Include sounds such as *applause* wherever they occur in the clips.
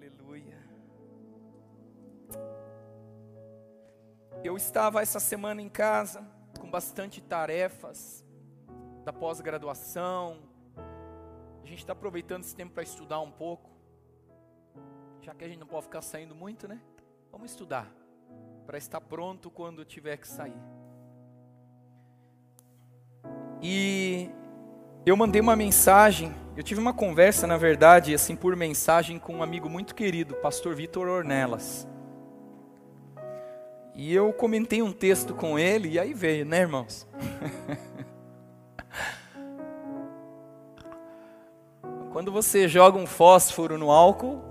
Aleluia. Eu estava essa semana em casa com bastante tarefas da pós-graduação. A gente está aproveitando esse tempo para estudar um pouco. Já que a gente não pode ficar saindo muito, né? Vamos estudar para estar pronto quando tiver que sair. E eu mandei uma mensagem, eu tive uma conversa, na verdade, assim por mensagem com um amigo muito querido, pastor Vitor Ornelas. E eu comentei um texto com ele e aí veio, né, irmãos? *laughs* Quando você joga um fósforo no álcool,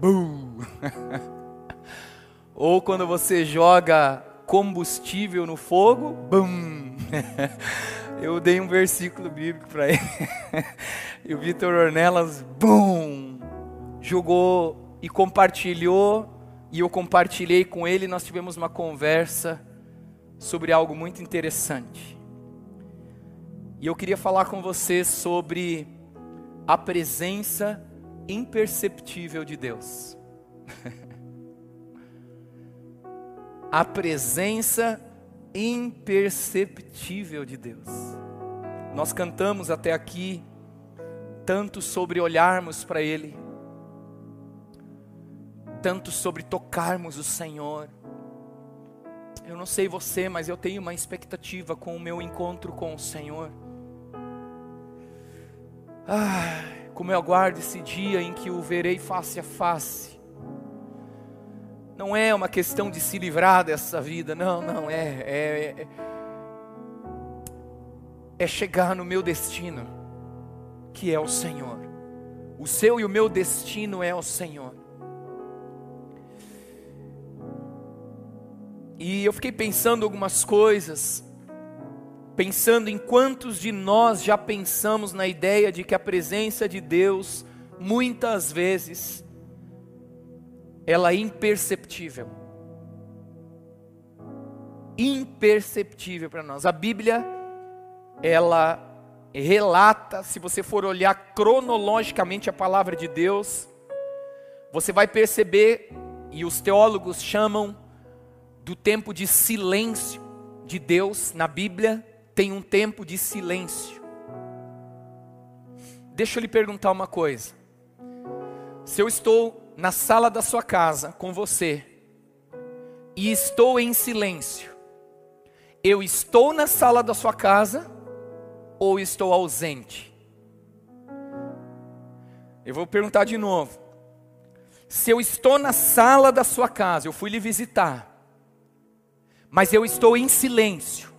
bum! *laughs* Ou quando você joga combustível no fogo, bum! *laughs* Eu dei um versículo bíblico para ele. *laughs* e o Vitor Ornelas, bum! Jogou e compartilhou, e eu compartilhei com ele, nós tivemos uma conversa sobre algo muito interessante. E eu queria falar com você sobre a presença imperceptível de Deus. *laughs* a presença imperceptível de Deus. Nós cantamos até aqui tanto sobre olharmos para Ele, tanto sobre tocarmos o Senhor. Eu não sei você, mas eu tenho uma expectativa com o meu encontro com o Senhor. Ah, como eu aguardo esse dia em que o verei face a face não é uma questão de se livrar dessa vida, não, não, é, é, é, é chegar no meu destino, que é o Senhor. O seu e o meu destino é o Senhor. E eu fiquei pensando algumas coisas, pensando em quantos de nós já pensamos na ideia de que a presença de Deus, muitas vezes, ela é imperceptível. Imperceptível para nós. A Bíblia, ela relata, se você for olhar cronologicamente a palavra de Deus, você vai perceber, e os teólogos chamam do tempo de silêncio de Deus na Bíblia, tem um tempo de silêncio. Deixa eu lhe perguntar uma coisa. Se eu estou na sala da sua casa com você e estou em silêncio, eu estou na sala da sua casa ou estou ausente? Eu vou perguntar de novo. Se eu estou na sala da sua casa, eu fui lhe visitar, mas eu estou em silêncio,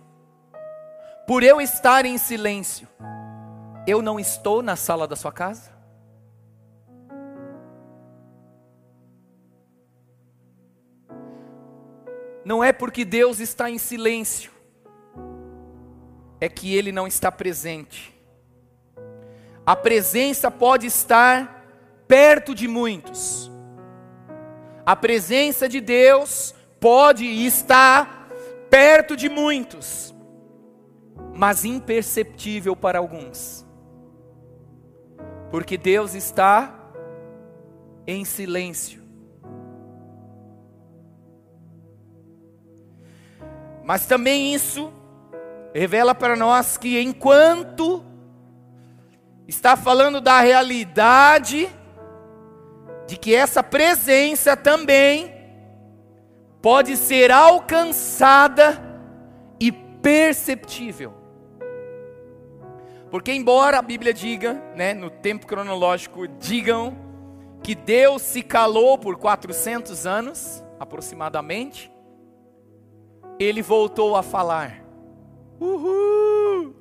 por eu estar em silêncio, eu não estou na sala da sua casa? Não é porque Deus está em silêncio, é que Ele não está presente. A presença pode estar perto de muitos, a presença de Deus pode estar perto de muitos, mas imperceptível para alguns, porque Deus está em silêncio. Mas também isso revela para nós que enquanto está falando da realidade de que essa presença também pode ser alcançada e perceptível. Porque embora a Bíblia diga, né, no tempo cronológico, digam que Deus se calou por 400 anos, aproximadamente, ele voltou a falar. Uhul!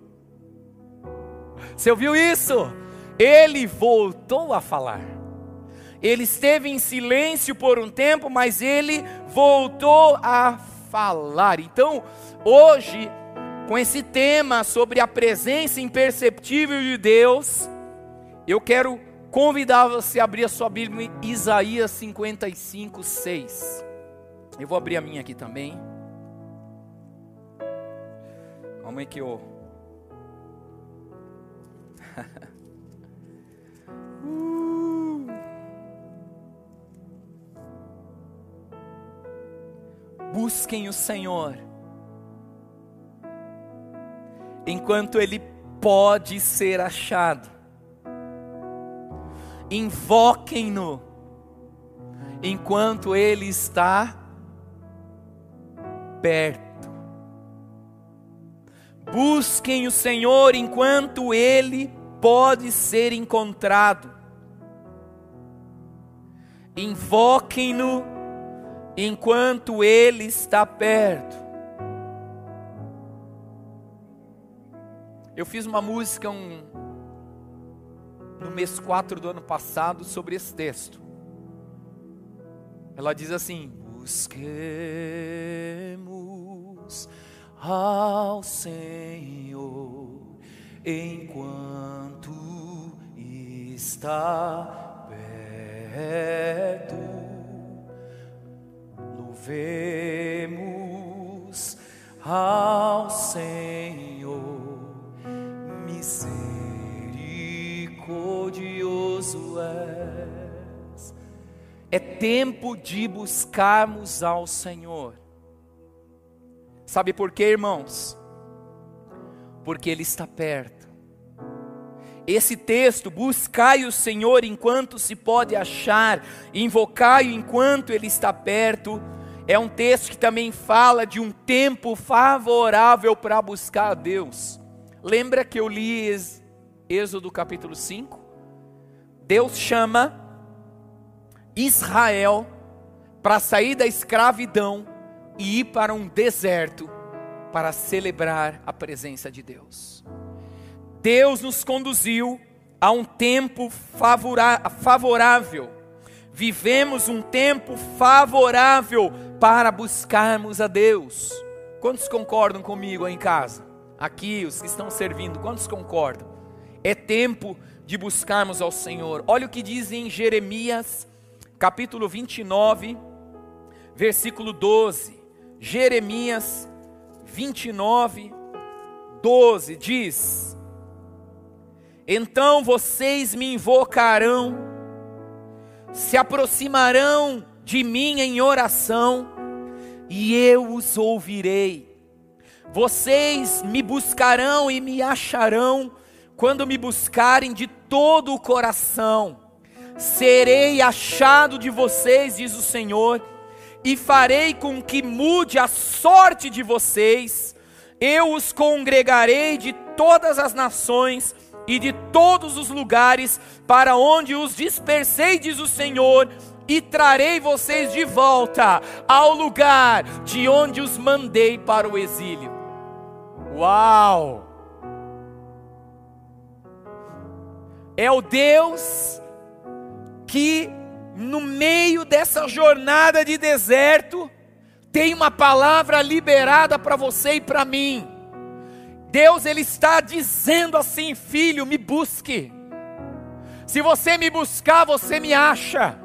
Você ouviu isso? Ele voltou a falar. Ele esteve em silêncio por um tempo, mas ele voltou a falar. Então, hoje, com esse tema sobre a presença imperceptível de Deus, eu quero convidar você a abrir a sua Bíblia em Isaías 55, 6. Eu vou abrir a minha aqui também. Como é que eu. *laughs* Busquem o Senhor enquanto Ele pode ser achado. Invoquem-no enquanto Ele está perto. Busquem o Senhor enquanto Ele pode ser encontrado. Invoquem-no enquanto Ele está perto. Eu fiz uma música um, no mês 4 do ano passado sobre esse texto. Ela diz assim: Busquemos ao Senhor enquanto está perto. Louvemos ao Senhor, misericordioso és. É tempo de buscarmos ao Senhor. Sabe por quê, irmãos? Porque Ele está perto. Esse texto, buscai o Senhor enquanto se pode achar, invocai-o enquanto Ele está perto, é um texto que também fala de um tempo favorável para buscar a Deus. Lembra que eu li Êxodo capítulo 5? Deus chama Israel para sair da escravidão e ir para um deserto para celebrar a presença de Deus. Deus nos conduziu a um tempo favorável. Vivemos um tempo favorável para buscarmos a Deus. Quantos concordam comigo aí em casa? Aqui, os que estão servindo, quantos concordam? É tempo de buscarmos ao Senhor. Olha o que diz em Jeremias, capítulo 29, versículo 12. Jeremias 29, 12 diz: Então vocês me invocarão, se aproximarão de mim em oração, e eu os ouvirei. Vocês me buscarão e me acharão, quando me buscarem de todo o coração. Serei achado de vocês, diz o Senhor e farei com que mude a sorte de vocês. Eu os congregarei de todas as nações e de todos os lugares para onde os dispersei, diz o Senhor, e trarei vocês de volta ao lugar de onde os mandei para o exílio. Uau! É o Deus que no meio dessa jornada de deserto, tem uma palavra liberada para você e para mim. Deus ele está dizendo assim, filho, me busque. Se você me buscar, você me acha.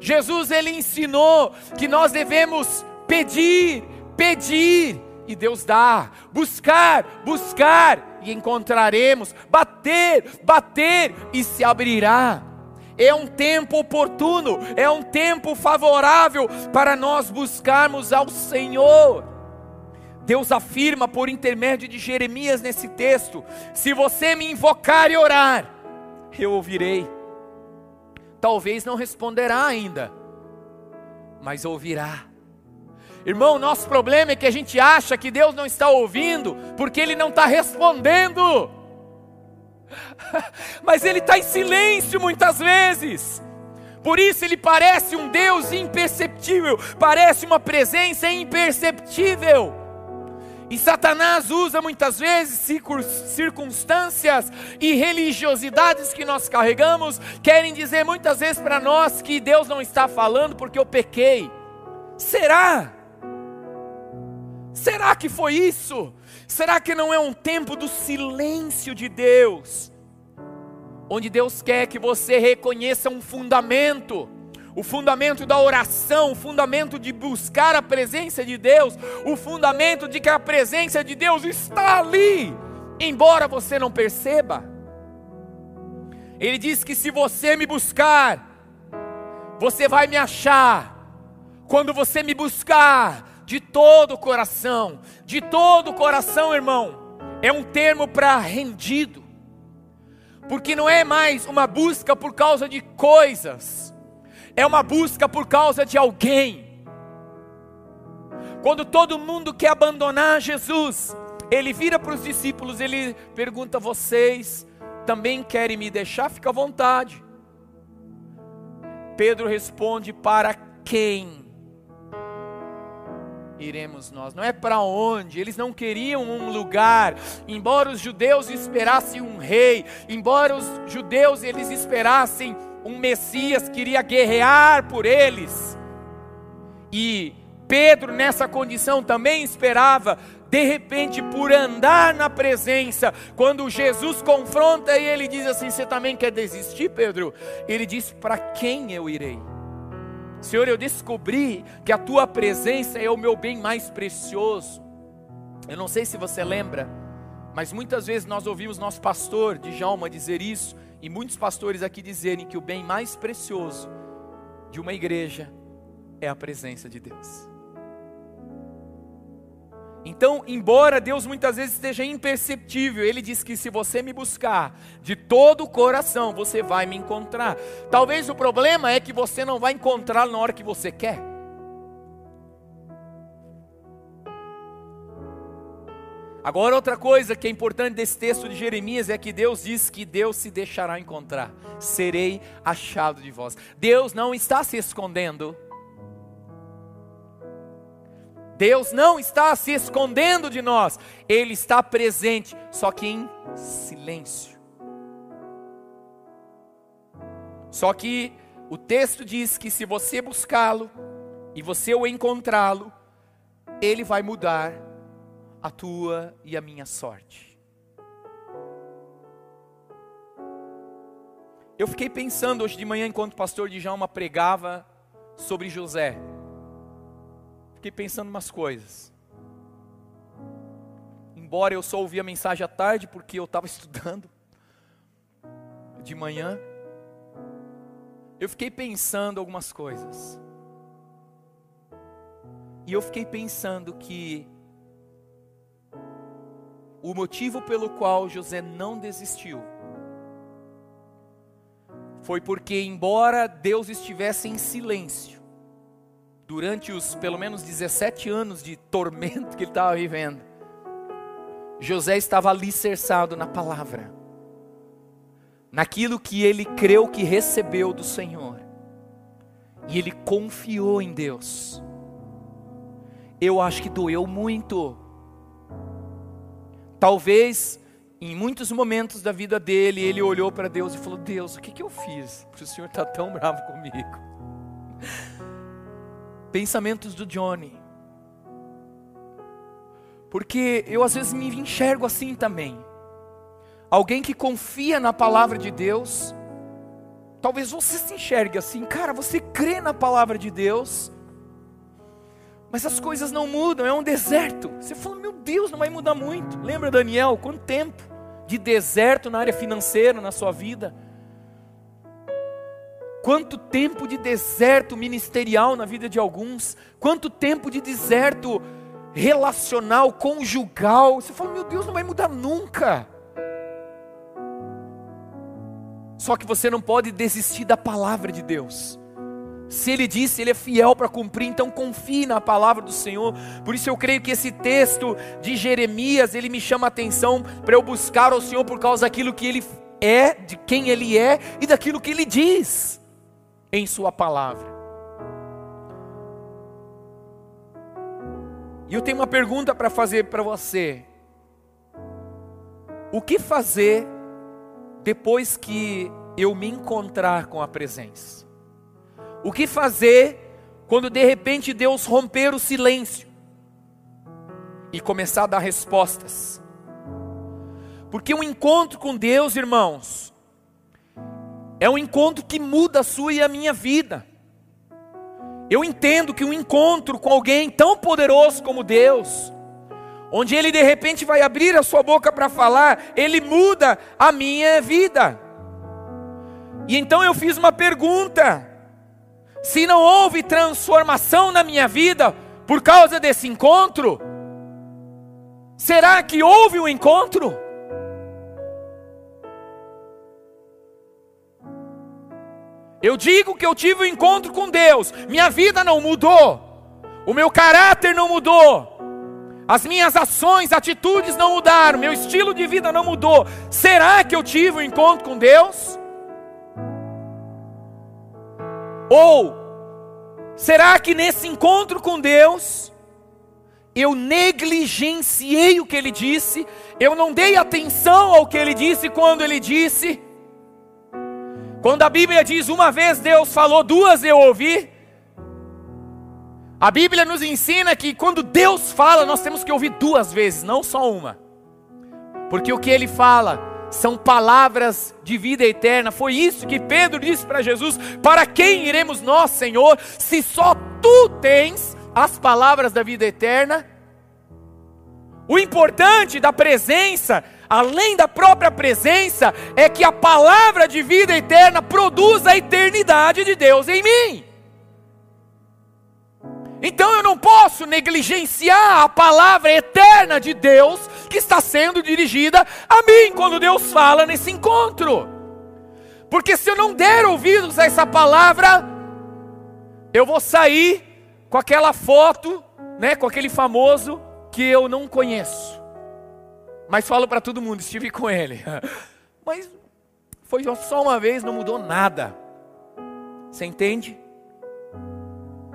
Jesus ele ensinou que nós devemos pedir, pedir e Deus dá. Buscar, buscar e encontraremos. Bater, bater e se abrirá é um tempo oportuno, é um tempo favorável para nós buscarmos ao Senhor. Deus afirma por intermédio de Jeremias nesse texto: se você me invocar e orar, eu ouvirei. Talvez não responderá ainda, mas ouvirá. Irmão, nosso problema é que a gente acha que Deus não está ouvindo, porque Ele não está respondendo. Mas ele está em silêncio muitas vezes. Por isso ele parece um Deus imperceptível, parece uma presença imperceptível. E Satanás usa muitas vezes circunstâncias e religiosidades que nós carregamos, querem dizer muitas vezes para nós que Deus não está falando porque eu pequei. Será? Será que foi isso? Será que não é um tempo do silêncio de Deus? Onde Deus quer que você reconheça um fundamento, o fundamento da oração, o fundamento de buscar a presença de Deus, o fundamento de que a presença de Deus está ali, embora você não perceba. Ele diz que se você me buscar, você vai me achar Quando você me buscar de todo o coração, de todo o coração, irmão, é um termo para rendido, porque não é mais uma busca por causa de coisas, é uma busca por causa de alguém. Quando todo mundo quer abandonar Jesus, ele vira para os discípulos, ele pergunta: Vocês também querem me deixar? Fica à vontade. Pedro responde: Para quem iremos nós? Não é para onde, eles não queriam um lugar, embora os judeus esperassem um rei, embora os judeus eles esperassem um Messias que iria guerrear por eles. E Pedro, nessa condição, também esperava, de repente, por andar na presença, quando Jesus confronta e ele diz assim: Você também quer desistir, Pedro? Ele diz: Para quem eu irei? Senhor, eu descobri que a tua presença é o meu bem mais precioso. Eu não sei se você lembra, mas muitas vezes nós ouvimos nosso pastor, Djalma, dizer isso, e muitos pastores aqui dizerem que o bem mais precioso de uma igreja é a presença de Deus. Então, embora Deus muitas vezes esteja imperceptível, Ele diz que se você me buscar de todo o coração, você vai me encontrar. Talvez o problema é que você não vai encontrar na hora que você quer. Agora, outra coisa que é importante desse texto de Jeremias é que Deus diz que Deus se deixará encontrar, serei achado de vós. Deus não está se escondendo, Deus não está se escondendo de nós, Ele está presente, só que em silêncio. Só que o texto diz que se você buscá-lo e você o encontrá-lo, Ele vai mudar a tua e a minha sorte. Eu fiquei pensando hoje de manhã, enquanto o pastor Djalma pregava sobre José fiquei pensando umas coisas. Embora eu só ouvi a mensagem à tarde, porque eu estava *laughs* estudando de manhã, eu fiquei pensando algumas coisas. E eu fiquei pensando que o motivo pelo qual José não desistiu foi porque, embora Deus estivesse em silêncio, durante os pelo menos 17 anos de tormento que ele estava vivendo, José estava alicerçado na palavra, naquilo que ele creu que recebeu do Senhor, e ele confiou em Deus. Eu acho que doeu muito. Talvez em muitos momentos da vida dele, ele olhou para Deus e falou: Deus, o que, que eu fiz? Porque o Senhor está tão bravo comigo. Pensamentos do Johnny. Porque eu às vezes me enxergo assim também. Alguém que confia na palavra de Deus. Talvez você se enxergue assim, cara, você crê na palavra de Deus, mas as coisas não mudam, é um deserto. Você fala, meu Deus, não vai mudar muito. Lembra, Daniel, quanto tempo de deserto na área financeira na sua vida? Quanto tempo de deserto ministerial na vida de alguns, quanto tempo de deserto relacional, conjugal. Você fala, meu Deus, não vai mudar nunca. Só que você não pode desistir da palavra de Deus. Se ele disse, ele é fiel para cumprir, então confie na palavra do Senhor. Por isso eu creio que esse texto de Jeremias, ele me chama a atenção para eu buscar ao Senhor por causa daquilo que ele é, de quem ele é e daquilo que ele diz em Sua palavra. E eu tenho uma pergunta para fazer para você. O que fazer depois que eu me encontrar com a presença? O que fazer quando de repente Deus romper o silêncio e começar a dar respostas? Porque um encontro com Deus, irmãos, é um encontro que muda a sua e a minha vida. Eu entendo que um encontro com alguém tão poderoso como Deus, onde Ele de repente vai abrir a sua boca para falar, Ele muda a minha vida. E então eu fiz uma pergunta: se não houve transformação na minha vida por causa desse encontro, será que houve um encontro? Eu digo que eu tive um encontro com Deus, minha vida não mudou, o meu caráter não mudou, as minhas ações, atitudes não mudaram, meu estilo de vida não mudou. Será que eu tive um encontro com Deus? Ou será que nesse encontro com Deus eu negligenciei o que ele disse, eu não dei atenção ao que ele disse quando ele disse? Quando a Bíblia diz uma vez Deus falou, duas eu ouvi. A Bíblia nos ensina que quando Deus fala, nós temos que ouvir duas vezes, não só uma. Porque o que ele fala são palavras de vida eterna. Foi isso que Pedro disse para Jesus: Para quem iremos nós, Senhor, se só tu tens as palavras da vida eterna? O importante da presença além da própria presença, é que a palavra de vida eterna produz a eternidade de Deus em mim. Então eu não posso negligenciar a palavra eterna de Deus que está sendo dirigida a mim quando Deus fala nesse encontro. Porque se eu não der ouvidos a essa palavra, eu vou sair com aquela foto, né, com aquele famoso que eu não conheço. Mas falo para todo mundo, estive com ele. *laughs* Mas foi só uma vez, não mudou nada. Você entende?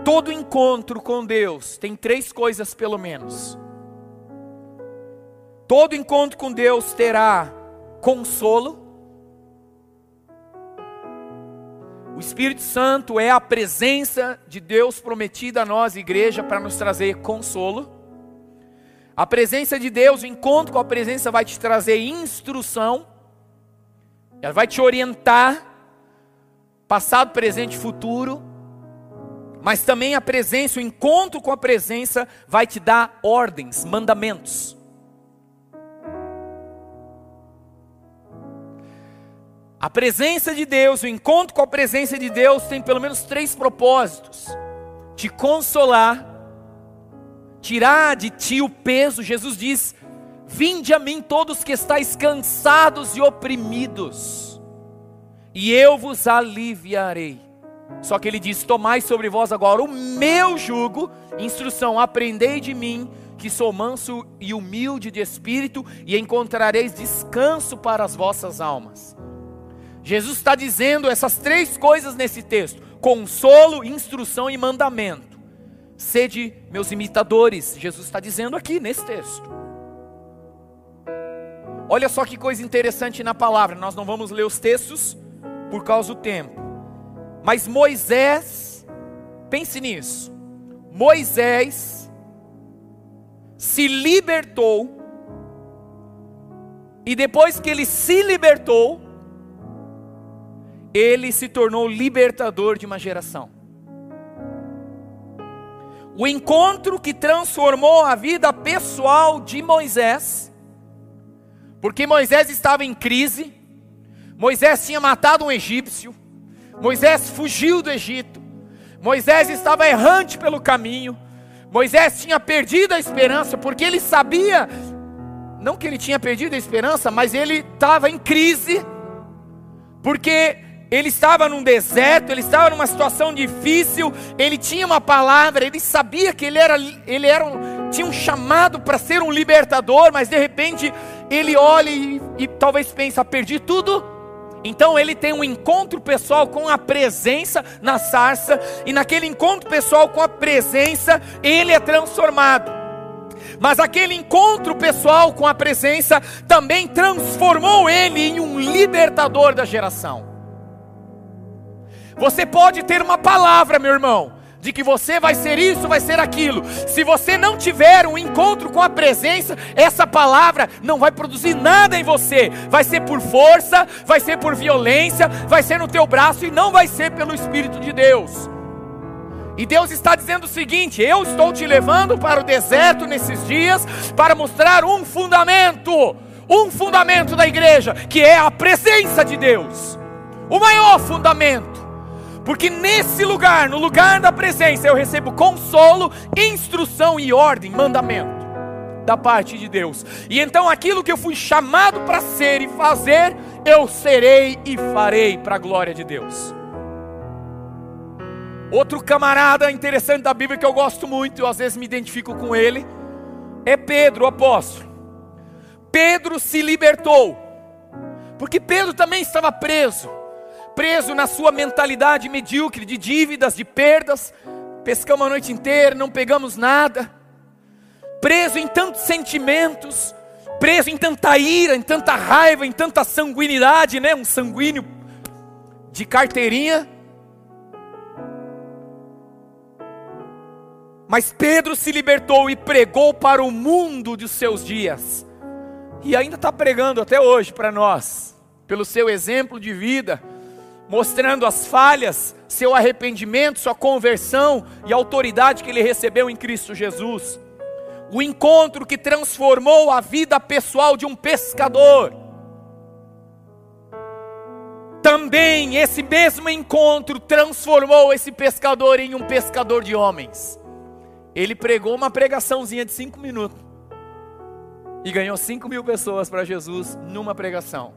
Todo encontro com Deus tem três coisas pelo menos. Todo encontro com Deus terá consolo. O Espírito Santo é a presença de Deus prometida a nós, igreja, para nos trazer consolo. A presença de Deus, o encontro com a presença vai te trazer instrução, ela vai te orientar, passado, presente e futuro, mas também a presença, o encontro com a presença vai te dar ordens, mandamentos. A presença de Deus, o encontro com a presença de Deus tem pelo menos três propósitos: te consolar, tirar de ti o peso. Jesus diz: Vinde a mim todos que estáis cansados e oprimidos, e eu vos aliviarei. Só que ele diz: Tomai sobre vós agora o meu jugo, instrução, aprendei de mim, que sou manso e humilde de espírito, e encontrareis descanso para as vossas almas. Jesus está dizendo essas três coisas nesse texto: consolo, instrução e mandamento. Sede meus imitadores, Jesus está dizendo aqui nesse texto. Olha só que coisa interessante na palavra, nós não vamos ler os textos por causa do tempo. Mas Moisés, pense nisso. Moisés se libertou, e depois que ele se libertou, ele se tornou libertador de uma geração o encontro que transformou a vida pessoal de Moisés, porque Moisés estava em crise, Moisés tinha matado um egípcio, Moisés fugiu do Egito, Moisés estava errante pelo caminho, Moisés tinha perdido a esperança, porque ele sabia, não que ele tinha perdido a esperança, mas ele estava em crise, porque ele estava num deserto, ele estava numa situação difícil, ele tinha uma palavra, ele sabia que ele era, ele era um, tinha um chamado para ser um libertador, mas de repente ele olha e, e talvez pensa, perdi tudo. Então ele tem um encontro pessoal com a presença na sarça, e naquele encontro pessoal com a presença, ele é transformado. Mas aquele encontro pessoal com a presença também transformou ele em um libertador da geração. Você pode ter uma palavra, meu irmão, de que você vai ser isso, vai ser aquilo. Se você não tiver um encontro com a presença, essa palavra não vai produzir nada em você. Vai ser por força, vai ser por violência, vai ser no teu braço e não vai ser pelo Espírito de Deus. E Deus está dizendo o seguinte: eu estou te levando para o deserto nesses dias para mostrar um fundamento, um fundamento da igreja, que é a presença de Deus. O maior fundamento. Porque nesse lugar, no lugar da presença, eu recebo consolo, instrução e ordem, mandamento da parte de Deus. E então aquilo que eu fui chamado para ser e fazer, eu serei e farei para a glória de Deus. Outro camarada interessante da Bíblia que eu gosto muito, eu às vezes me identifico com ele, é Pedro, o apóstolo. Pedro se libertou, porque Pedro também estava preso, preso na sua mentalidade medíocre de dívidas, de perdas. Pescamos a noite inteira, não pegamos nada, preso em tantos sentimentos, preso em tanta ira, em tanta raiva, em tanta sanguinidade, né? Um sanguíneo de carteirinha. Mas Pedro se libertou e pregou para o mundo de seus dias. E ainda está pregando até hoje para nós, pelo seu exemplo de vida, mostrando as falhas, seu arrependimento, sua conversão e a autoridade que ele recebeu em Cristo Jesus. O encontro que transformou a vida pessoal de um pescador. Também esse mesmo encontro transformou esse pescador em um pescador de homens. Ele pregou uma pregaçãozinha de cinco minutos e ganhou cinco mil pessoas para Jesus numa pregação.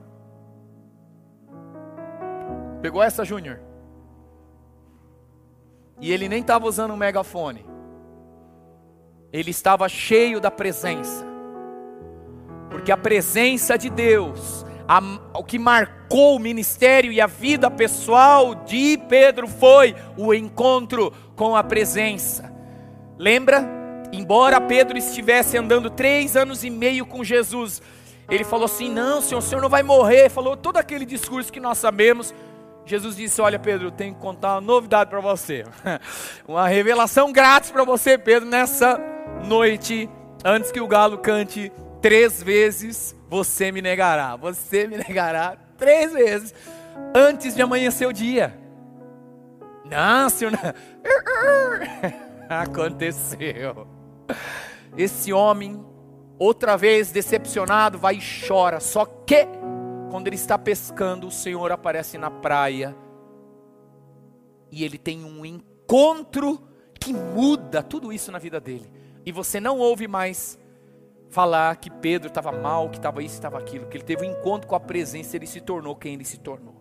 Pegou essa, Júnior? E ele nem estava usando um megafone. Ele estava cheio da presença. Porque a presença de Deus, a, o que marcou o ministério e a vida pessoal de Pedro foi o encontro com a presença. Lembra? Embora Pedro estivesse andando três anos e meio com Jesus, ele falou assim: Não, Senhor, o Senhor não vai morrer. Falou todo aquele discurso que nós sabemos. Jesus disse: Olha, Pedro, eu tenho que contar uma novidade para você, *laughs* uma revelação grátis para você, Pedro, nessa noite, antes que o galo cante três vezes, você me negará. Você me negará três vezes antes de amanhecer o dia. Não, Senhor. Não. *laughs* Aconteceu. Esse homem, outra vez decepcionado, vai e chora. Só que, quando ele está pescando, o Senhor aparece na praia. E ele tem um encontro que muda tudo isso na vida dele. E você não ouve mais falar que Pedro estava mal, que estava isso, estava aquilo. Que ele teve um encontro com a presença, ele se tornou quem ele se tornou.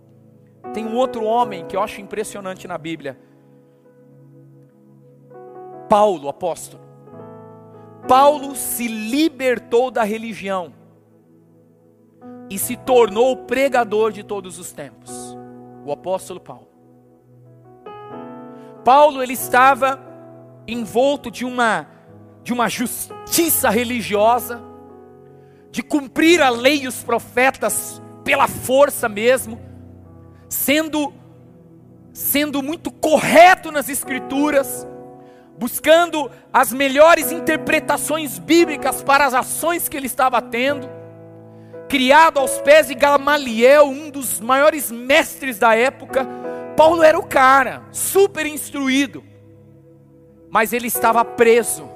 Tem um outro homem que eu acho impressionante na Bíblia Paulo, apóstolo. Paulo se libertou da religião e se tornou pregador de todos os tempos. O apóstolo Paulo. Paulo ele estava envolto de uma de uma justiça religiosa, de cumprir a lei e os profetas pela força mesmo, sendo sendo muito correto nas escrituras, buscando as melhores interpretações bíblicas para as ações que ele estava tendo, criado aos pés de Gamaliel, um dos maiores mestres da época. Paulo era o cara, super instruído, mas ele estava preso.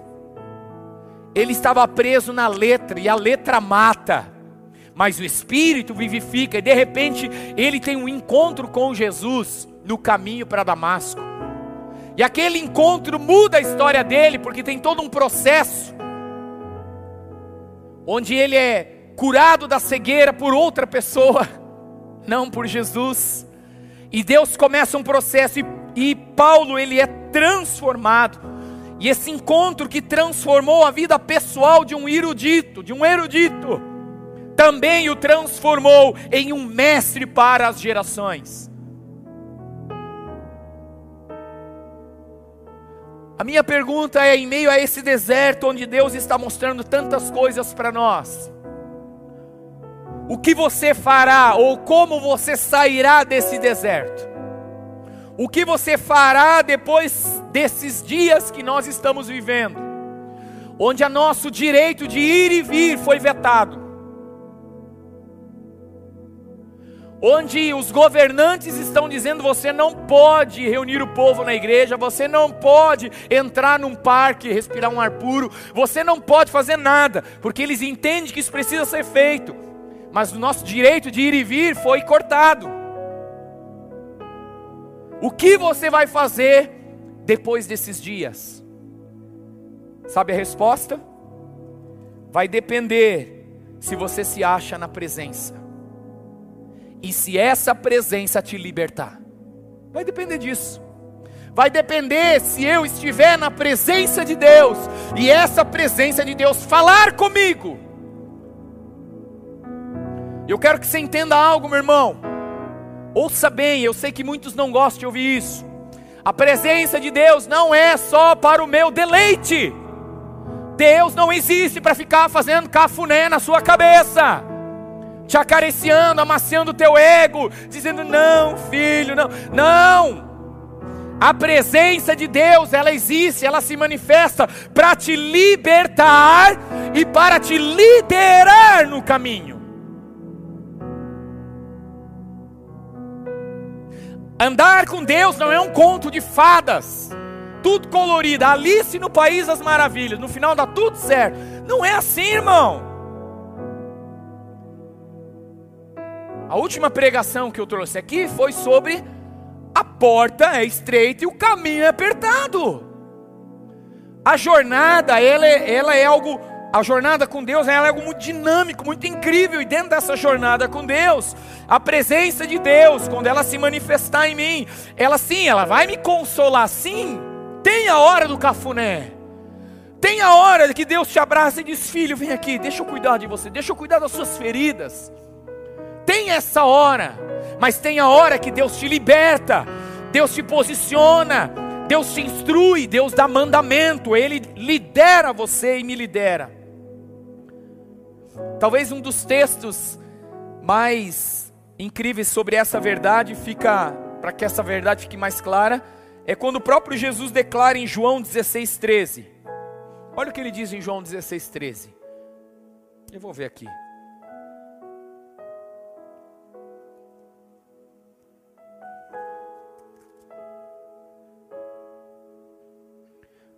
Ele estava preso na letra, e a letra mata, mas o espírito vivifica, e de repente ele tem um encontro com Jesus no caminho para Damasco. E aquele encontro muda a história dele, porque tem todo um processo onde ele é curado da cegueira por outra pessoa, *laughs* não por Jesus. E Deus começa um processo e, e Paulo ele é transformado. E esse encontro que transformou a vida pessoal de um erudito, de um erudito, também o transformou em um mestre para as gerações. A minha pergunta é: em meio a esse deserto onde Deus está mostrando tantas coisas para nós, o que você fará ou como você sairá desse deserto? O que você fará depois desses dias que nós estamos vivendo, onde a nosso direito de ir e vir foi vetado? onde os governantes estão dizendo você não pode reunir o povo na igreja, você não pode entrar num parque, respirar um ar puro, você não pode fazer nada, porque eles entendem que isso precisa ser feito, mas o nosso direito de ir e vir foi cortado. O que você vai fazer depois desses dias? Sabe a resposta? Vai depender se você se acha na presença. E se essa presença te libertar. Vai depender disso. Vai depender se eu estiver na presença de Deus e essa presença de Deus falar comigo. Eu quero que você entenda algo, meu irmão. Ouça bem, eu sei que muitos não gostam de ouvir isso. A presença de Deus não é só para o meu deleite. Deus não existe para ficar fazendo cafuné na sua cabeça, te acariciando, amaciando o teu ego, dizendo: não, filho, não, não. A presença de Deus, ela existe, ela se manifesta para te libertar e para te liderar no caminho. Andar com Deus não é um conto de fadas, tudo colorido, Alice no País das Maravilhas, no final dá tudo certo. Não é assim, irmão. A última pregação que eu trouxe aqui foi sobre a porta é estreita e o caminho é apertado. A jornada, ela é, ela é algo a jornada com Deus é algo muito dinâmico, muito incrível, e dentro dessa jornada com Deus, a presença de Deus, quando ela se manifestar em mim, ela sim, ela vai me consolar, sim. Tem a hora do cafuné, tem a hora que Deus te abraça e diz: Filho, vem aqui, deixa eu cuidar de você, deixa eu cuidar das suas feridas. Tem essa hora, mas tem a hora que Deus te liberta, Deus te posiciona, Deus te instrui, Deus dá mandamento, Ele lidera você e me lidera. Talvez um dos textos mais incríveis sobre essa verdade fica para que essa verdade fique mais clara, é quando o próprio Jesus declara em João 16:13. Olha o que ele diz em João 16:13. Eu vou ver aqui.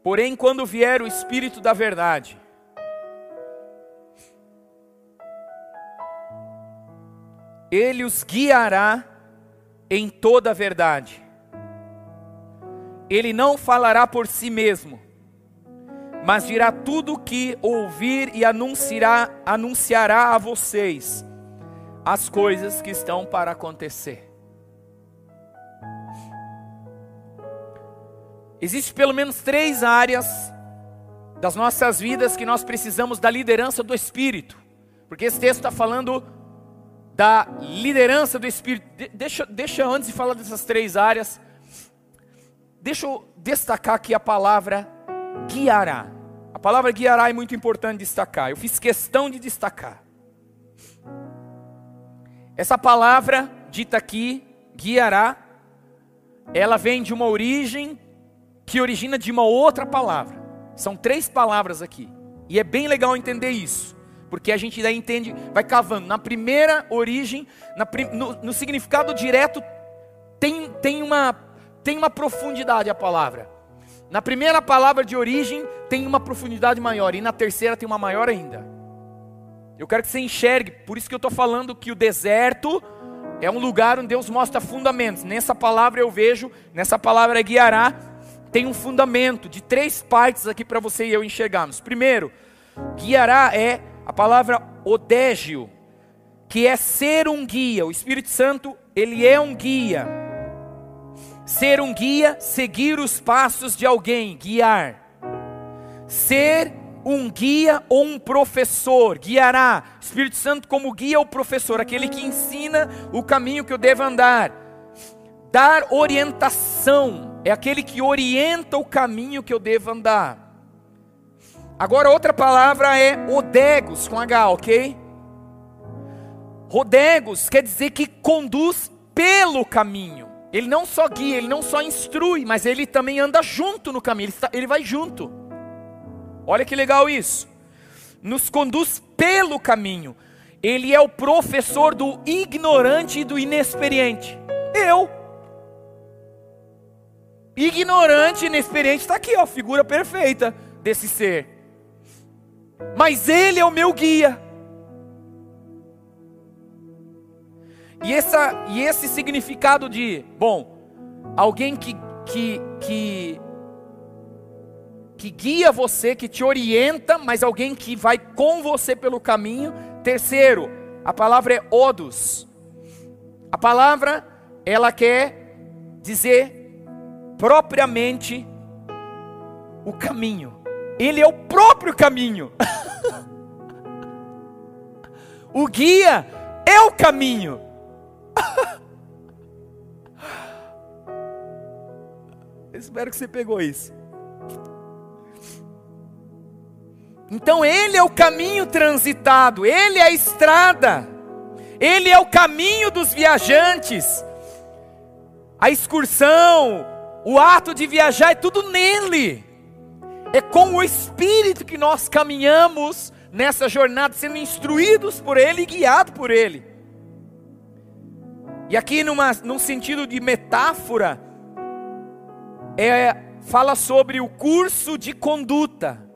Porém, quando vier o Espírito da Verdade, Ele os guiará em toda a verdade. Ele não falará por si mesmo, mas dirá tudo o que ouvir e anunciará, anunciará a vocês as coisas que estão para acontecer. Existem pelo menos três áreas das nossas vidas que nós precisamos da liderança do Espírito, porque esse texto está falando da liderança do Espírito. De, deixa, deixa antes de falar dessas três áreas, deixa eu destacar aqui a palavra guiará. A palavra guiará é muito importante destacar. Eu fiz questão de destacar. Essa palavra dita aqui, guiará, ela vem de uma origem que origina de uma outra palavra. São três palavras aqui. E é bem legal entender isso. Porque a gente daí entende, vai cavando. Na primeira origem, na, no, no, significado direto, tem, tem, uma, tem uma profundidade a palavra. Na primeira palavra de origem, tem uma profundidade maior. E na terceira, tem uma maior ainda. Eu quero que você enxergue, por isso que eu estou falando que o deserto é um lugar onde Deus mostra fundamentos. Nessa palavra eu vejo, nessa palavra guiará, tem um fundamento de três partes aqui para você e eu enxergarmos. Primeiro, guiará é a palavra odégio, que é ser um guia. O Espírito Santo, ele é um guia. Ser um guia, seguir os passos de alguém, guiar. Ser um guia ou um professor, guiará. Espírito Santo como guia ou professor, aquele que ensina o caminho que eu devo andar. Dar orientação, é aquele que orienta o caminho que eu devo andar. Agora outra palavra é odegos com H, ok? Rodegos quer dizer que conduz pelo caminho. Ele não só guia, ele não só instrui, mas ele também anda junto no caminho, ele, está, ele vai junto. Olha que legal isso. Nos conduz pelo caminho. Ele é o professor do ignorante e do inexperiente. Eu. Ignorante e inexperiente está aqui, ó, figura perfeita desse ser mas Ele é o meu guia. E, essa, e esse significado de, bom, alguém que, que, que, que guia você, que te orienta, mas alguém que vai com você pelo caminho. Terceiro, a palavra é odos. A palavra, ela quer dizer propriamente o caminho. Ele é o próprio caminho. *laughs* o guia é o caminho. *laughs* Espero que você pegou isso. Então ele é o caminho transitado, ele é a estrada, ele é o caminho dos viajantes. A excursão, o ato de viajar é tudo nele. É com o Espírito que nós caminhamos nessa jornada, sendo instruídos por Ele e guiados por Ele. E aqui, numa, num sentido de metáfora, é, fala sobre o curso de conduta,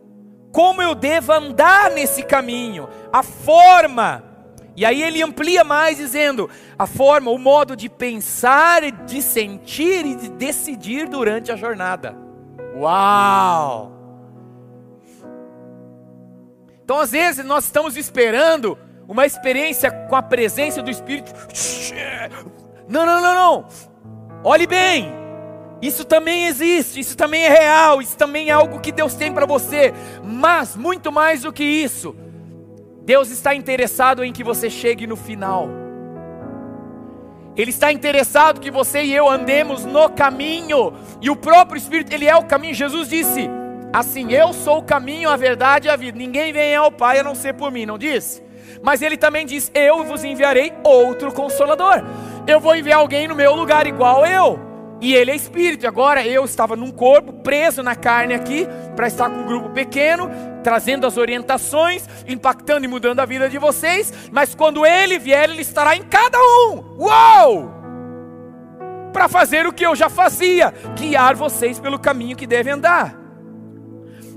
como eu devo andar nesse caminho, a forma. E aí ele amplia mais, dizendo: a forma, o modo de pensar, de sentir e de decidir durante a jornada. Uau! Então, às vezes, nós estamos esperando uma experiência com a presença do Espírito. Não, não, não, não. Olhe bem. Isso também existe, isso também é real, isso também é algo que Deus tem para você. Mas, muito mais do que isso, Deus está interessado em que você chegue no final. Ele está interessado que você e eu andemos no caminho. E o próprio Espírito, ele é o caminho. Jesus disse: Assim, eu sou o caminho, a verdade e a vida. Ninguém vem ao Pai a não ser por mim, não disse? Mas ele também diz: Eu vos enviarei outro consolador. Eu vou enviar alguém no meu lugar igual eu. E ele é espírito. Agora eu estava num corpo, preso na carne aqui, para estar com um grupo pequeno, trazendo as orientações, impactando e mudando a vida de vocês. Mas quando ele vier, ele estará em cada um. Uau! Para fazer o que eu já fazia, guiar vocês pelo caminho que devem andar.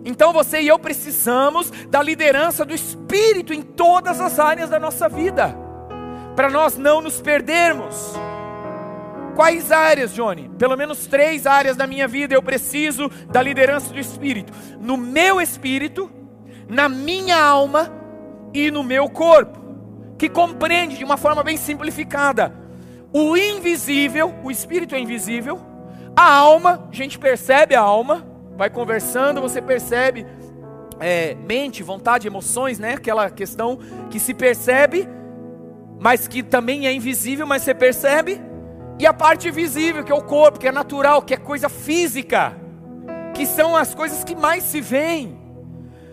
Então você e eu precisamos da liderança do Espírito em todas as áreas da nossa vida, para nós não nos perdermos. Quais áreas, Johnny? Pelo menos três áreas da minha vida eu preciso da liderança do Espírito: no meu espírito, na minha alma e no meu corpo, que compreende de uma forma bem simplificada o invisível, o espírito é invisível, a alma, a gente percebe a alma, vai conversando, você percebe é, mente, vontade, emoções, né? Aquela questão que se percebe, mas que também é invisível, mas você percebe. E a parte visível, que é o corpo, que é natural, que é coisa física, que são as coisas que mais se veem,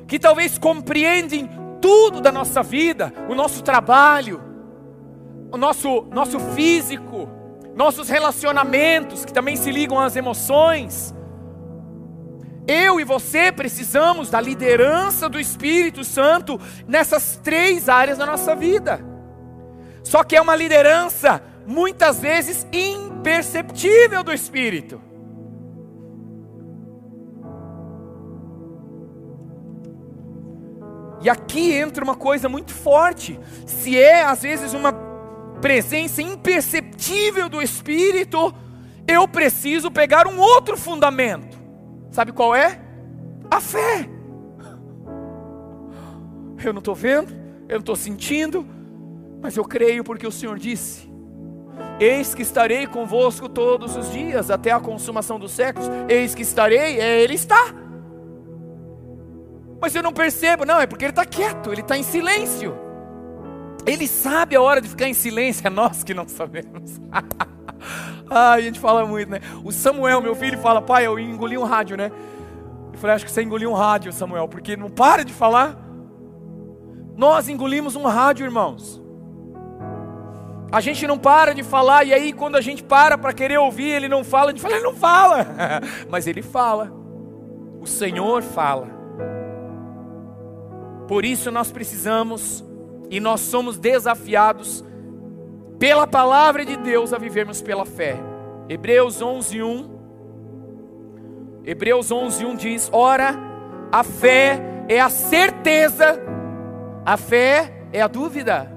que talvez compreendem tudo da nossa vida, o nosso trabalho, o nosso, nosso físico, nossos relacionamentos, que também se ligam às emoções eu e você precisamos da liderança do Espírito Santo nessas três áreas da nossa vida. Só que é uma liderança muitas vezes imperceptível do Espírito. E aqui entra uma coisa muito forte. Se é às vezes uma presença imperceptível do Espírito, eu preciso pegar um outro fundamento. Sabe qual é? A fé. Eu não estou vendo, eu não estou sentindo, mas eu creio porque o Senhor disse: Eis que estarei convosco todos os dias, até a consumação dos séculos. Eis que estarei, é, Ele está. Mas eu não percebo, não, é porque Ele está quieto, Ele está em silêncio. Ele sabe a hora de ficar em silêncio, é nós que não sabemos. *laughs* ah, a gente fala muito, né? O Samuel, meu filho, fala: Pai, eu engoli um rádio, né? Eu falei: Acho que você engoliu um rádio, Samuel, porque não para de falar. Nós engolimos um rádio, irmãos. A gente não para de falar, e aí quando a gente para para querer ouvir, ele não fala, a gente fala, ele não fala. *laughs* Mas ele fala. O Senhor fala. Por isso nós precisamos e nós somos desafiados pela palavra de Deus a vivermos pela fé. Hebreus 11:1 Hebreus 11:1 diz: "Ora, a fé é a certeza, a fé é a dúvida,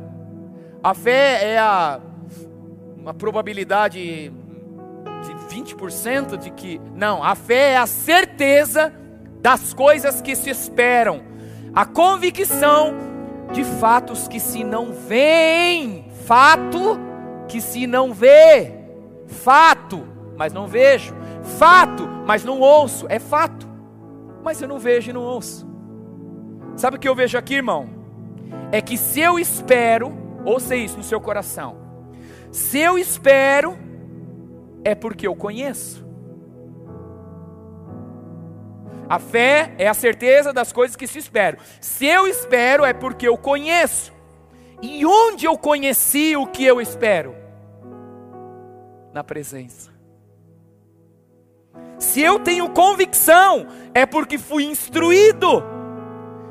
a fé é a uma probabilidade de 20% de que. Não, a fé é a certeza das coisas que se esperam, a convicção de fatos que se não veem, fato que se não vê, fato, mas não vejo, fato, mas não ouço, é fato, mas eu não vejo e não ouço. Sabe o que eu vejo aqui, irmão? É que se eu espero, ouça isso no seu coração, se eu espero, é porque eu conheço. A fé é a certeza das coisas que se esperam. Se eu espero, é porque eu conheço. E onde eu conheci o que eu espero? Na presença. Se eu tenho convicção, é porque fui instruído.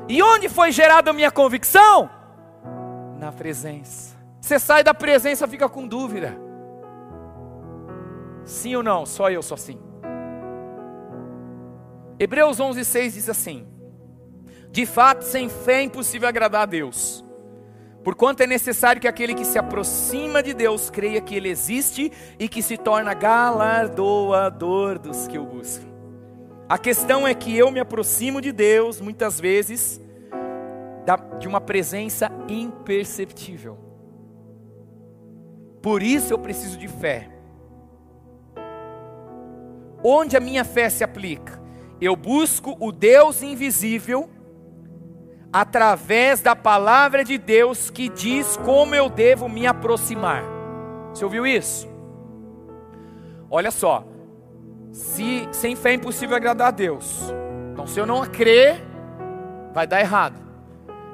E onde foi gerada a minha convicção? Na presença. Você sai da presença, fica com dúvida. Sim ou não? Só eu sou assim. Hebreus 11:6 diz assim: De fato, sem fé é impossível agradar a Deus. Porquanto é necessário que aquele que se aproxima de Deus creia que ele existe e que se torna galardoador dos que o buscam. A questão é que eu me aproximo de Deus muitas vezes de uma presença imperceptível. Por isso eu preciso de fé. Onde a minha fé se aplica? Eu busco o Deus invisível através da palavra de Deus que diz como eu devo me aproximar. Você ouviu isso? Olha só, se sem fé é impossível agradar a Deus. Então, se eu não crer, vai dar errado.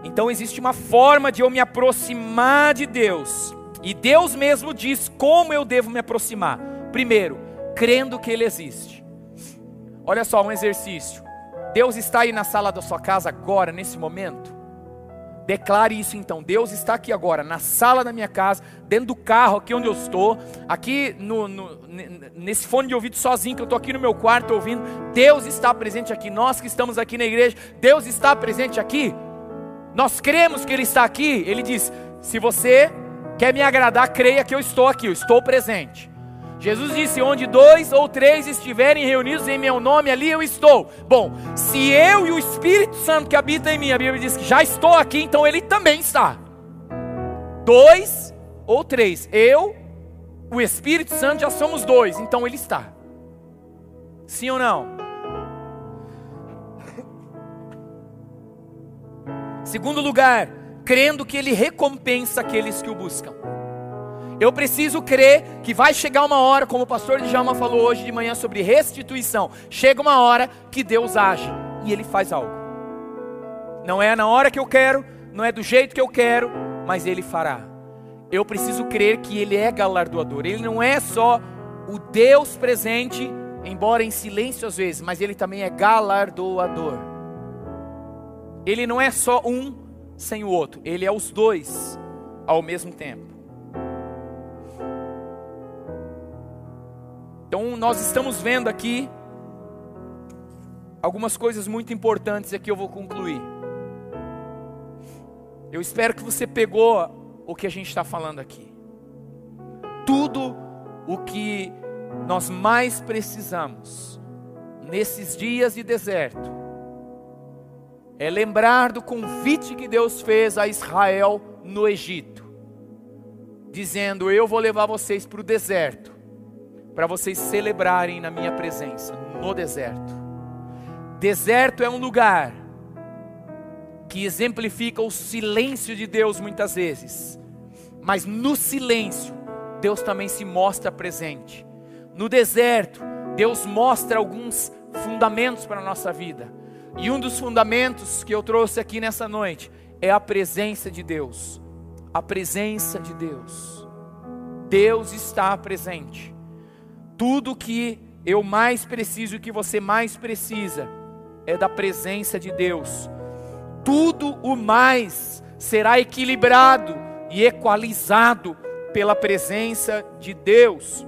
Então, existe uma forma de eu me aproximar de Deus. E Deus mesmo diz como eu devo me aproximar. Primeiro, crendo que Ele existe. Olha só, um exercício. Deus está aí na sala da sua casa agora, nesse momento? Declare isso então. Deus está aqui agora, na sala da minha casa, dentro do carro, aqui onde eu estou, aqui no, no, nesse fone de ouvido sozinho, que eu estou aqui no meu quarto ouvindo. Deus está presente aqui. Nós que estamos aqui na igreja, Deus está presente aqui. Nós cremos que Ele está aqui. Ele diz: se você quer me agradar, creia que eu estou aqui, eu estou presente. Jesus disse: Onde dois ou três estiverem reunidos em meu nome, ali eu estou. Bom, se eu e o Espírito Santo que habita em mim, a Bíblia diz que já estou aqui, então ele também está. Dois ou três, eu, o Espírito Santo já somos dois, então ele está. Sim ou não? Segundo lugar, crendo que ele recompensa aqueles que o buscam. Eu preciso crer que vai chegar uma hora, como o pastor Djalma falou hoje de manhã sobre restituição. Chega uma hora que Deus age e ele faz algo. Não é na hora que eu quero, não é do jeito que eu quero, mas ele fará. Eu preciso crer que ele é galardoador. Ele não é só o Deus presente, embora em silêncio às vezes, mas ele também é galardoador. Ele não é só um sem o outro, ele é os dois ao mesmo tempo. Então, nós estamos vendo aqui algumas coisas muito importantes aqui eu vou concluir. Eu espero que você pegou o que a gente está falando aqui. Tudo o que nós mais precisamos nesses dias de deserto é lembrar do convite que Deus fez a Israel no Egito, dizendo: Eu vou levar vocês para o deserto para vocês celebrarem na minha presença, no deserto. Deserto é um lugar que exemplifica o silêncio de Deus muitas vezes, mas no silêncio, Deus também se mostra presente. No deserto, Deus mostra alguns fundamentos para a nossa vida, e um dos fundamentos que eu trouxe aqui nessa noite é a presença de Deus. A presença de Deus. Deus está presente tudo que eu mais preciso e que você mais precisa é da presença de Deus. Tudo o mais será equilibrado e equalizado pela presença de Deus.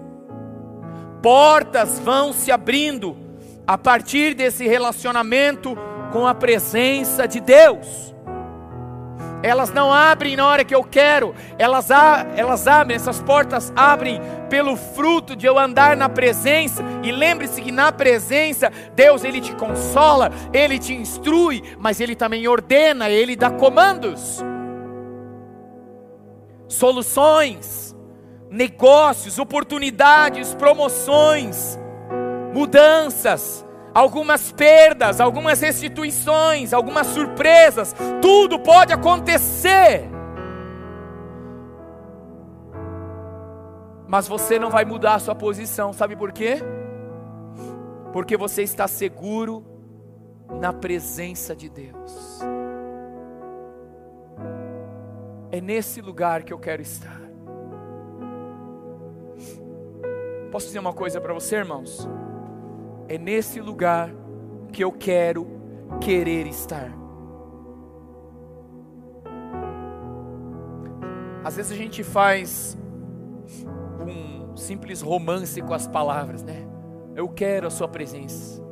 Portas vão se abrindo a partir desse relacionamento com a presença de Deus. Elas não abrem na hora que eu quero, elas, a, elas abrem, essas portas abrem pelo fruto de eu andar na presença. E lembre-se que na presença, Deus ele te consola, ele te instrui, mas ele também ordena, ele dá comandos, soluções, negócios, oportunidades, promoções, mudanças algumas perdas, algumas restituições, algumas surpresas, tudo pode acontecer. Mas você não vai mudar a sua posição, sabe por quê? Porque você está seguro na presença de Deus. É nesse lugar que eu quero estar. Posso dizer uma coisa para você, irmãos? É nesse lugar que eu quero querer estar. Às vezes a gente faz um simples romance com as palavras, né? Eu quero a sua presença.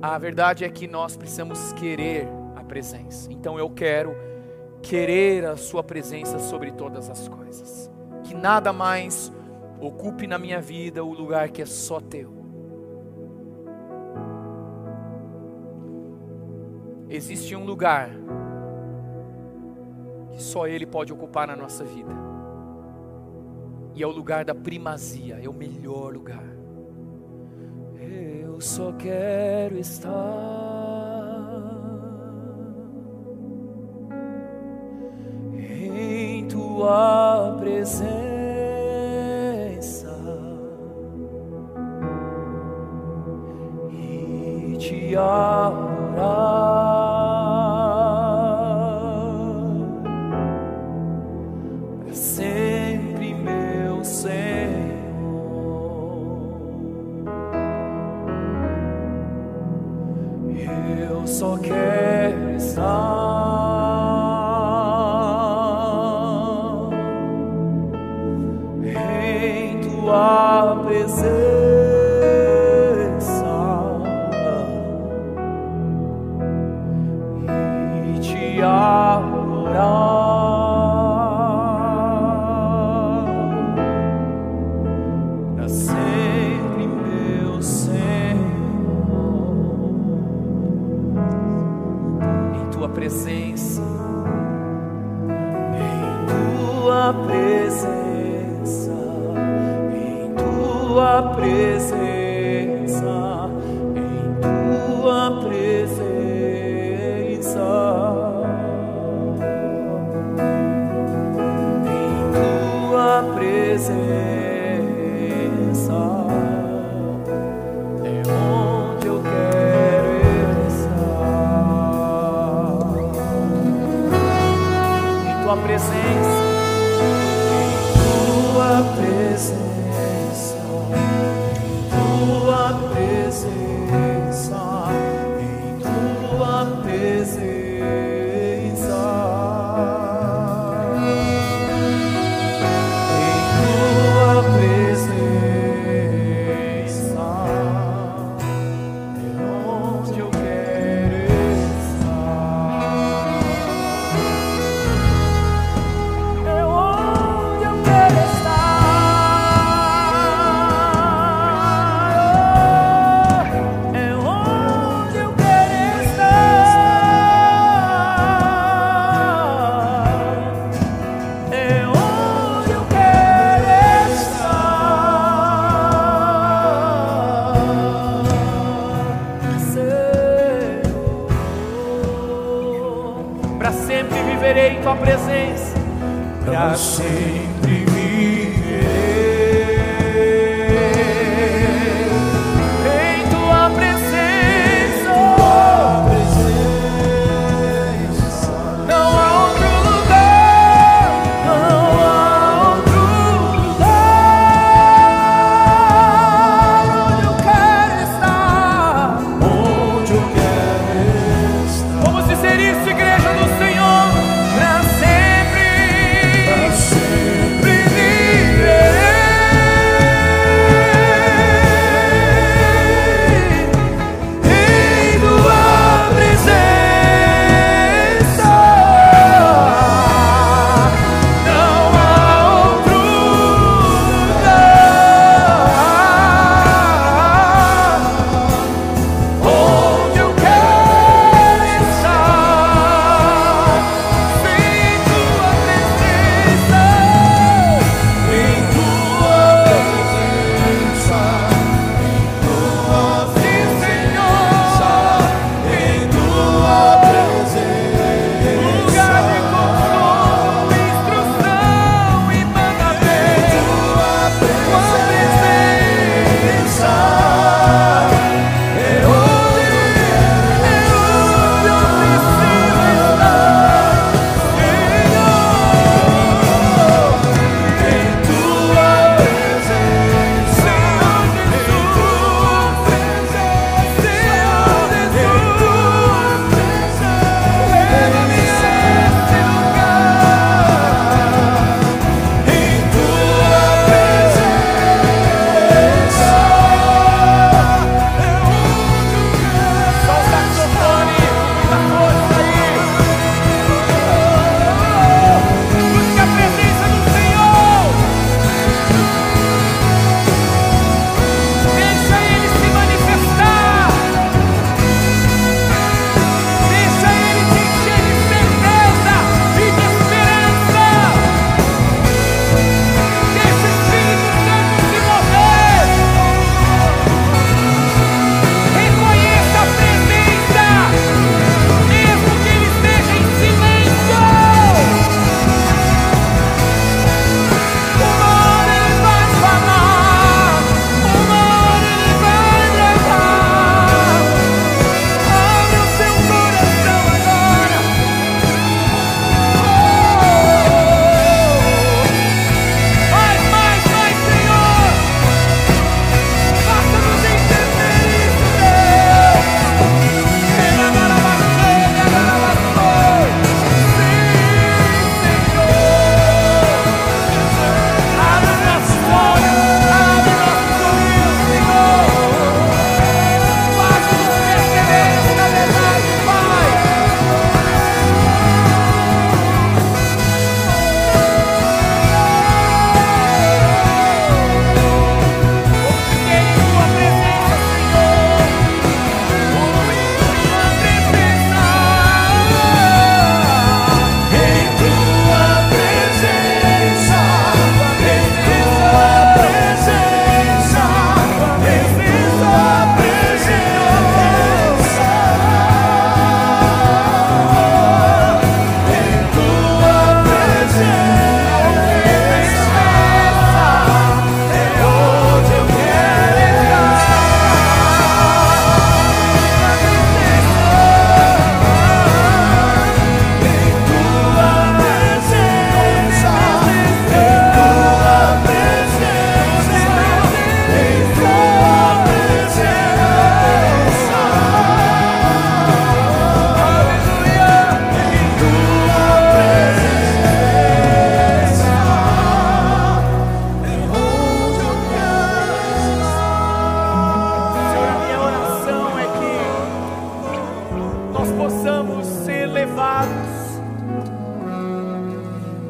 A verdade é que nós precisamos querer a presença. Então eu quero querer a sua presença sobre todas as coisas. Que nada mais ocupe na minha vida o lugar que é só teu. Existe um lugar que só Ele pode ocupar na nossa vida, e é o lugar da primazia, é o melhor lugar. Eu só quero estar em Tua presença e te adorar. okay.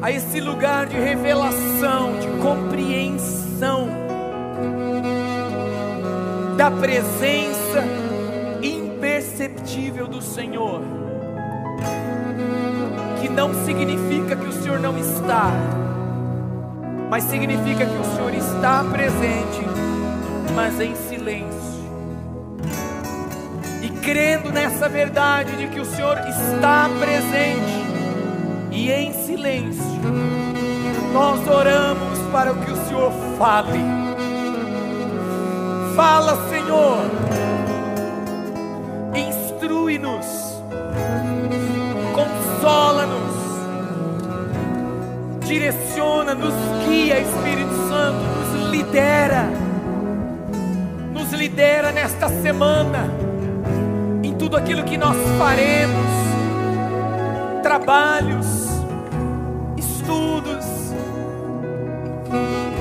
a esse lugar de revelação, de compreensão da presença imperceptível do Senhor, que não significa que o Senhor não está, mas significa que o Senhor está presente, mas em silêncio. Crendo nessa verdade de que o Senhor está presente e em silêncio, nós oramos para que o Senhor fale. Fala, Senhor, instrui-nos, consola-nos, direciona, nos guia, Espírito Santo, nos lidera, nos lidera nesta semana, em tudo aquilo que nós faremos, trabalhos, estudos,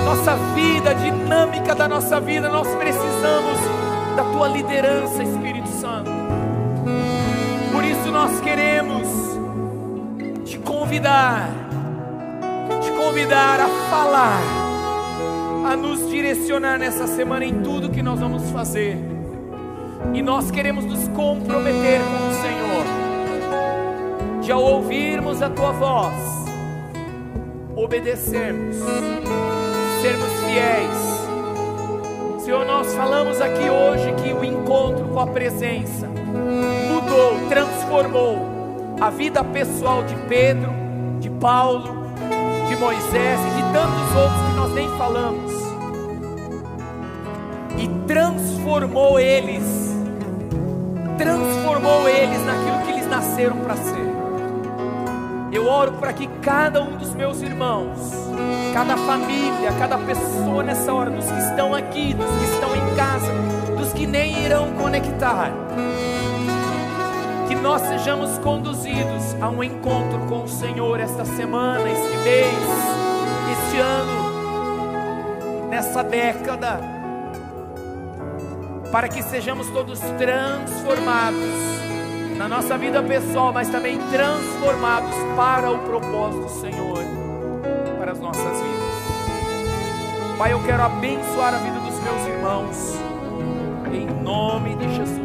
nossa vida, a dinâmica da nossa vida, nós precisamos da tua liderança, Espírito Santo. Por isso nós queremos te convidar convidar a falar, a nos direcionar nessa semana em tudo que nós vamos fazer. E nós queremos nos comprometer com o Senhor, de ao ouvirmos a tua voz, obedecermos, sermos fiéis. Senhor, nós falamos aqui hoje que o encontro com a presença mudou, transformou a vida pessoal de Pedro, de Paulo, de Moisés e de tantos outros que nós nem falamos, e transformou eles, transformou eles naquilo que eles nasceram para ser. Eu oro para que cada um dos meus irmãos, cada família, cada pessoa nessa hora, dos que estão aqui, dos que estão em casa, dos que nem irão conectar, que nós sejamos conduzidos a um encontro com o Senhor esta semana, este mês, este ano, nessa década, para que sejamos todos transformados na nossa vida pessoal, mas também transformados para o propósito do Senhor, para as nossas vidas. Pai, eu quero abençoar a vida dos meus irmãos, em nome de Jesus.